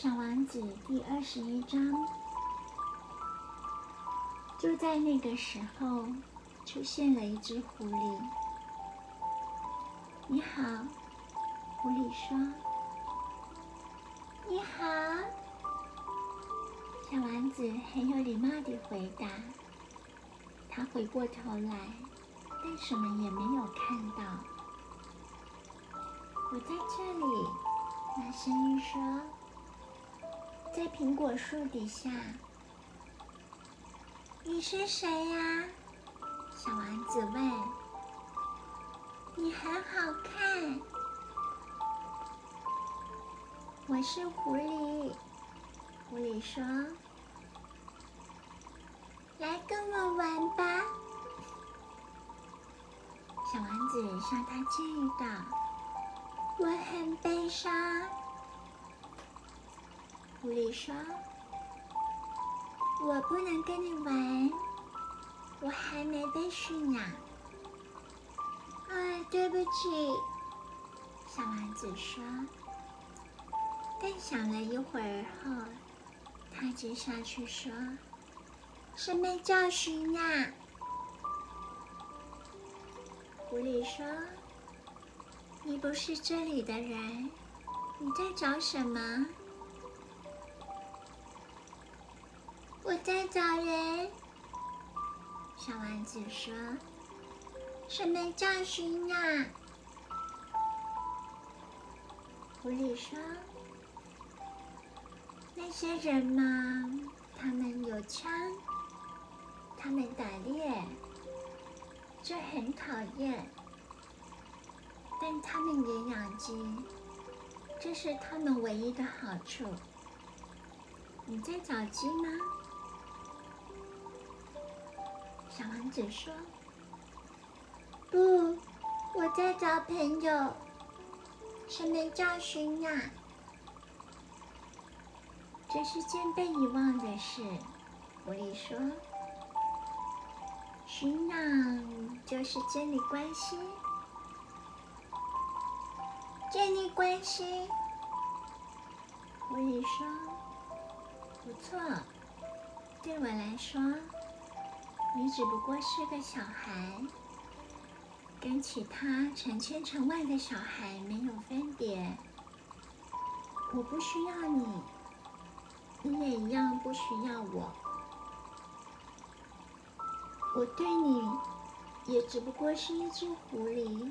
小王子第二十一章。就在那个时候，出现了一只狐狸。你好，狐狸说。你好，小王子很有礼貌地回答。他回过头来，但什么也没有看到。我在这里，那声音说。在苹果树底下，你是谁呀？小王子问。你很好看。我是狐狸。狐狸说：“来跟我玩吧。”小王子向他建议道：“我很悲伤。”狐狸说：“我不能跟你玩，我还没被驯养。”哎，对不起，小王子说。但想了一会儿后，他接下去说：“什么叫驯养？”狐狸说：“你不是这里的人，你在找什么？”在找人，小丸子说：“什么叫驯养？”狐狸说：“那些人嘛，他们有枪，他们打猎，这很讨厌。但他们也养鸡，这是他们唯一的好处。你在找鸡吗？”小王子说：“不，我在找朋友。什么叫寻呀？这是件被遗忘的事。”狐狸说：“寻养就是建立关系，建立关系。”狐狸说：“不错，对我来说。”你只不过是个小孩，跟其他成千成万的小孩没有分别。我不需要你，你也一样不需要我。我对你也只不过是一只狐狸，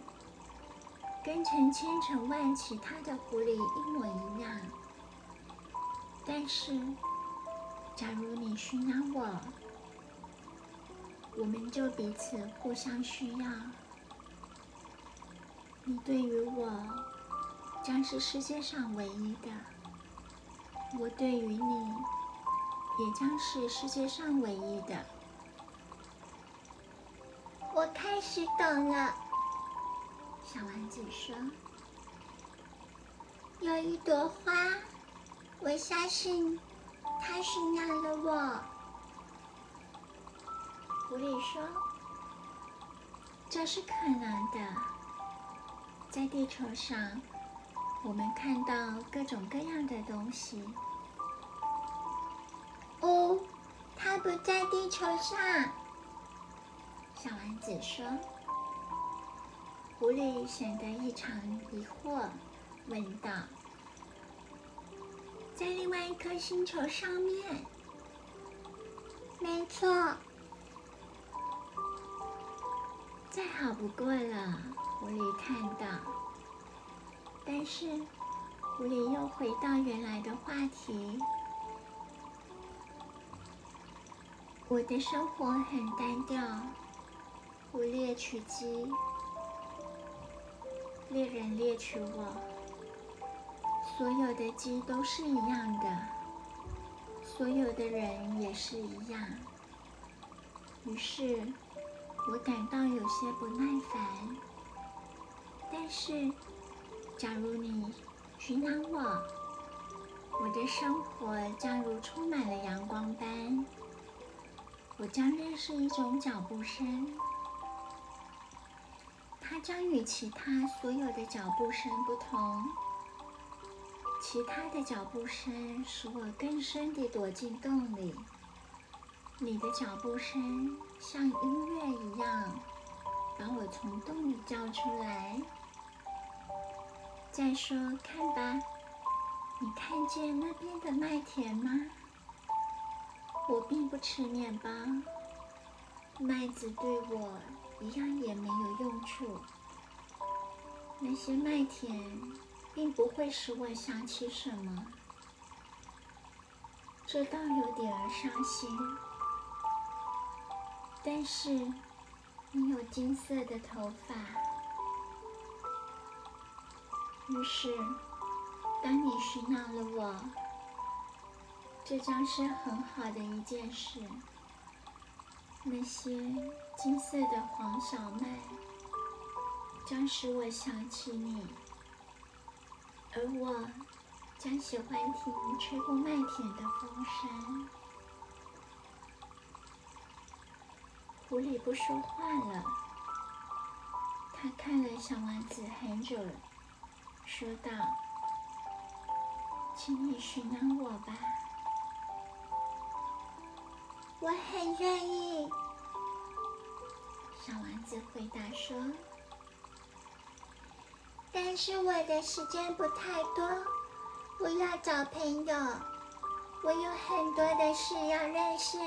跟成千成万其他的狐狸一模一样。但是，假如你驯养我，我们就彼此互相需要。你对于我将是世界上唯一的，我对于你也将是世界上唯一的。我开始懂了，小丸子说：“有一朵花，我相信它驯养了我。”狐狸说：“这是可能的。在地球上，我们看到各种各样的东西。”哦，它不在地球上。小丸子说。狐狸显得异常疑惑，问道：“在另外一颗星球上面？”没错。再好不过了，狐狸看到。但是，狐狸又回到原来的话题。我的生活很单调，捕猎取鸡，猎人猎取我，所有的鸡都是一样的，所有的人也是一样。于是。我感到有些不耐烦，但是，假如你驯养我，我的生活将如充满了阳光般。我将认识一种脚步声，它将与其他所有的脚步声不同。其他的脚步声使我更深地躲进洞里。你的脚步声像音乐一样，把我从洞里叫出来。再说，看吧，你看见那边的麦田吗？我并不吃面包，麦子对我一样也没有用处。那些麦田并不会使我想起什么，这倒有点儿伤心。但是你有金色的头发，于是当你寻到了我，这将是很好的一件事。那些金色的黄小麦。将使我想起你，而我将喜欢听吹过麦田的风声。狐狸不说话了，他看了小丸子很久，说道：“请你寻找我吧，我很愿意。”小丸子回答说。但是我的时间不太多，我要找朋友，我有很多的事要认识。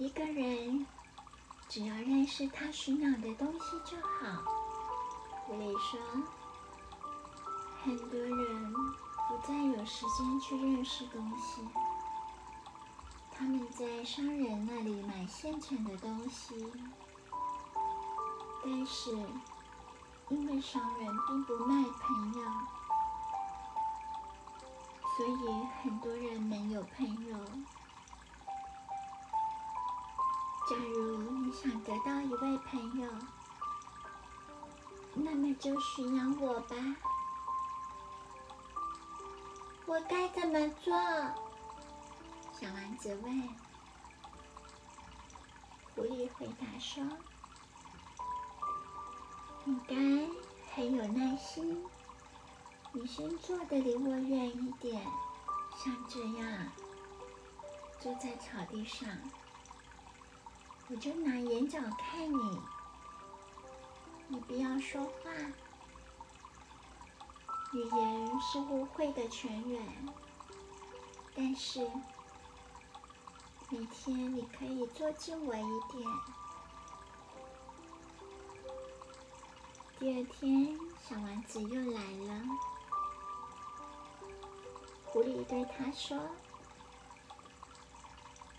一个人只要认识他寻找的东西就好。狐狸说：“很多人不再有时间去认识东西，他们在商人那里买现成的东西。”但是，因为商人并不卖朋友，所以很多人没有朋友。假如你想得到一位朋友，那么就驯养我吧。我该怎么做？小丸子问。狐狸回答说。你该很有耐心。你先坐的离我远一点，像这样，坐在草地上，我就拿眼角看你。你不要说话，语言是误会的泉源。但是每天你可以坐近我一点。第二天，小丸子又来了。狐狸对他说：“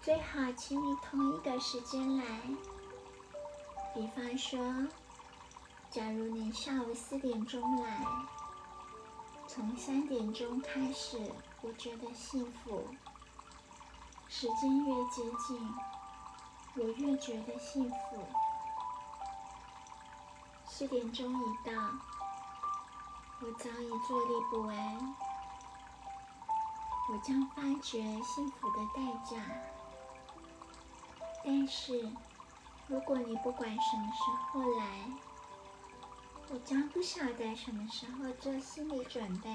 最好请你同一个时间来。比方说，假如你下午四点钟来，从三点钟开始，我觉得幸福。时间越接近，我越觉得幸福。”四点钟一到，我早已坐立不安。我将发觉幸福的代价。但是，如果你不管什么时候来，我将不晓得什么时候做心理准备。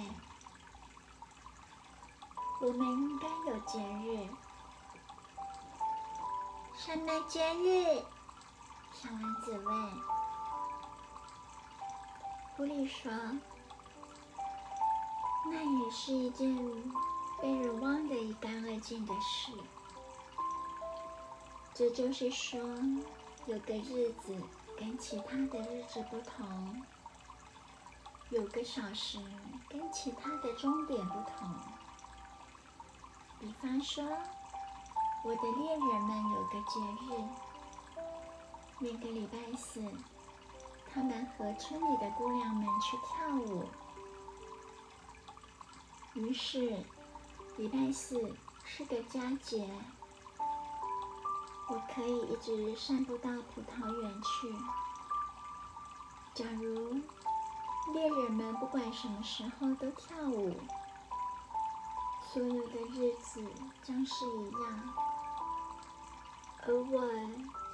我们应该有节日。什么节日？小丸子问。狐狸说：“那也是一件被人忘得一干二净的事。这就是说，有个日子跟其他的日子不同，有个小时跟其他的终点不同。比方说，我的恋人们有个节日，每个礼拜四。”他们和村里的姑娘们去跳舞，于是礼拜四是个佳节，我可以一直散步到葡萄园去。假如猎人们不管什么时候都跳舞，所有的日子将是一样，而我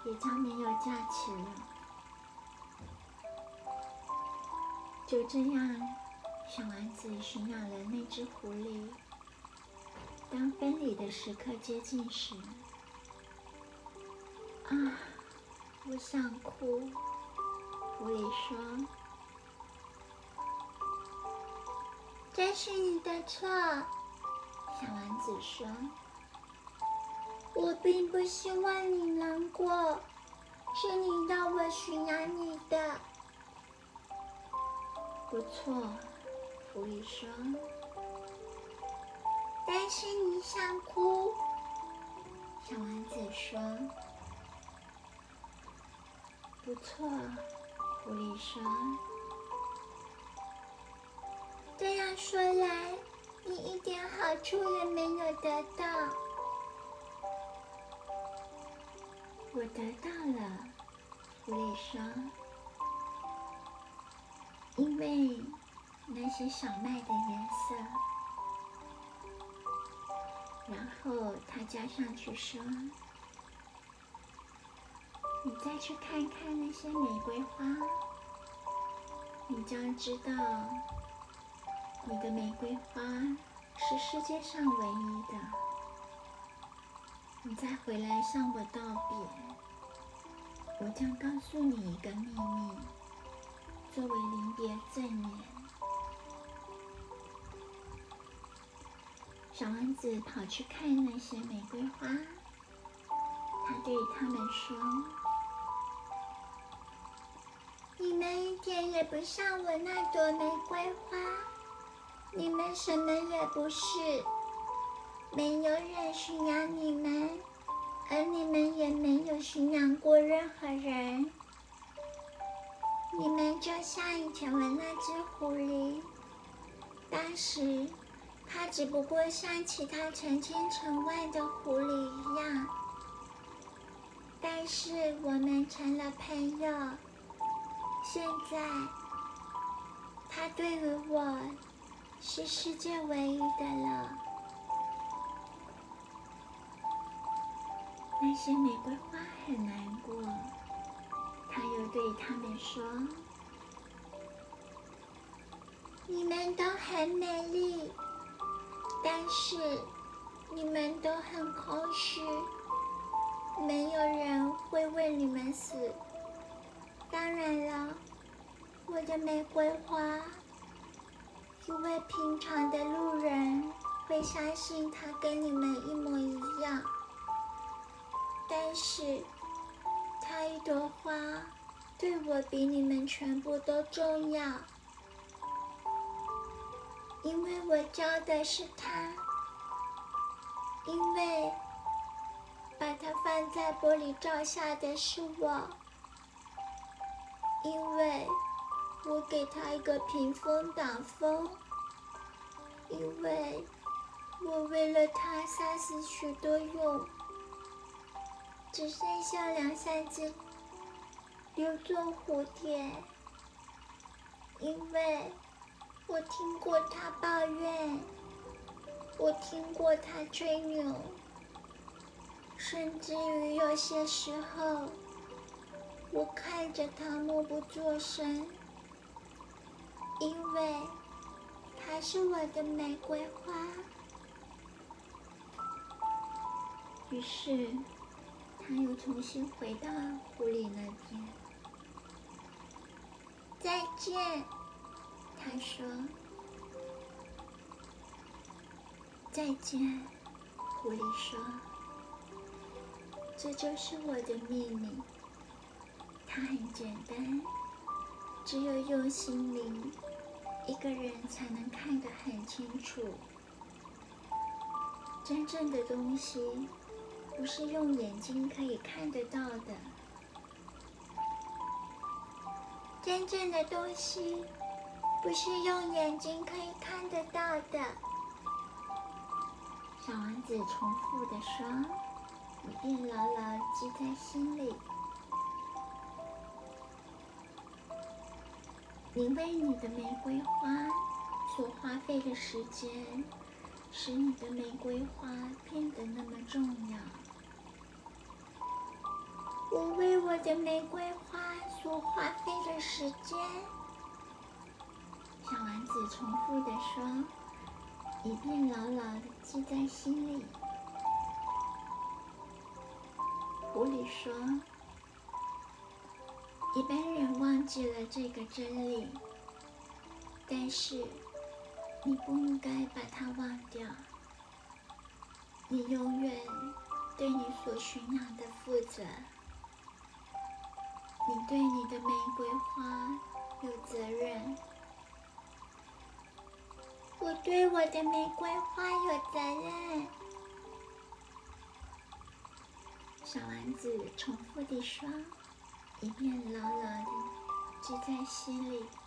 也将没有假期了。就这样，小丸子驯养了那只狐狸。当分离的时刻接近时，啊，我想哭。狐狸说：“这是你的错。”小丸子说：“我并不希望你难过，是你让我驯养你的。”不错，狐狸说。但是你想哭，小丸子说。不错，狐狸说。这样说来，你一点好处也没有得到。我得到了，狐狸说。因为那些小麦的颜色，然后他加上去说：“你再去看看那些玫瑰花，你将知道你的玫瑰花是世界上唯一的。你再回来向我道别，我将告诉你一个秘密。”作为临别赠言，小王子跑去看那些玫瑰花。他对他们说：“你们一点也不像我那朵玫瑰花，你们什么也不是，没有人驯养你们，而你们也没有驯养过任何人。”你们就像以前的那只狐狸，当时它只不过像其他成千成万的狐狸一样，但是我们成了朋友。现在，他对于我是世界唯一的了。那些玫瑰花很难过。他又对他们说：“你们都很美丽，但是你们都很空虚，没有人会为你们死。当然了，我的玫瑰花，因为平常的路人会相信它跟你们一模一样，但是……”它一朵花对我比你们全部都重要，因为我教的是它，因为把它放在玻璃罩下的是我，因为我给他一个屏风挡风，因为我为了他杀死许多蛹。只剩下两三只留作蝴蝶，因为我听过他抱怨，我听过他吹牛，甚至于有些时候，我看着他默不作声，因为他是我的玫瑰花。于是。他又重新回到狐狸那边。再见，他说。再见，狐狸说。这就是我的秘密。它很简单，只有用心灵，一个人才能看得很清楚。真正的东西。不是用眼睛可以看得到的，真正的东西不是用眼睛可以看得到的。小王子重复的说，一定牢牢记在心里。你为你的玫瑰花所花费的时间，使你的玫瑰花变得那么重要。我为我的玫瑰花所花费的时间，小丸子重复的说，一遍牢牢的记在心里。狐狸说：“一般人忘记了这个真理，但是你不应该把它忘掉。你永远对你所驯养的负责。你对你的玫瑰花有责任。我对我的玫瑰花有责任。”小丸子重复地说，一片牢牢的记在心里。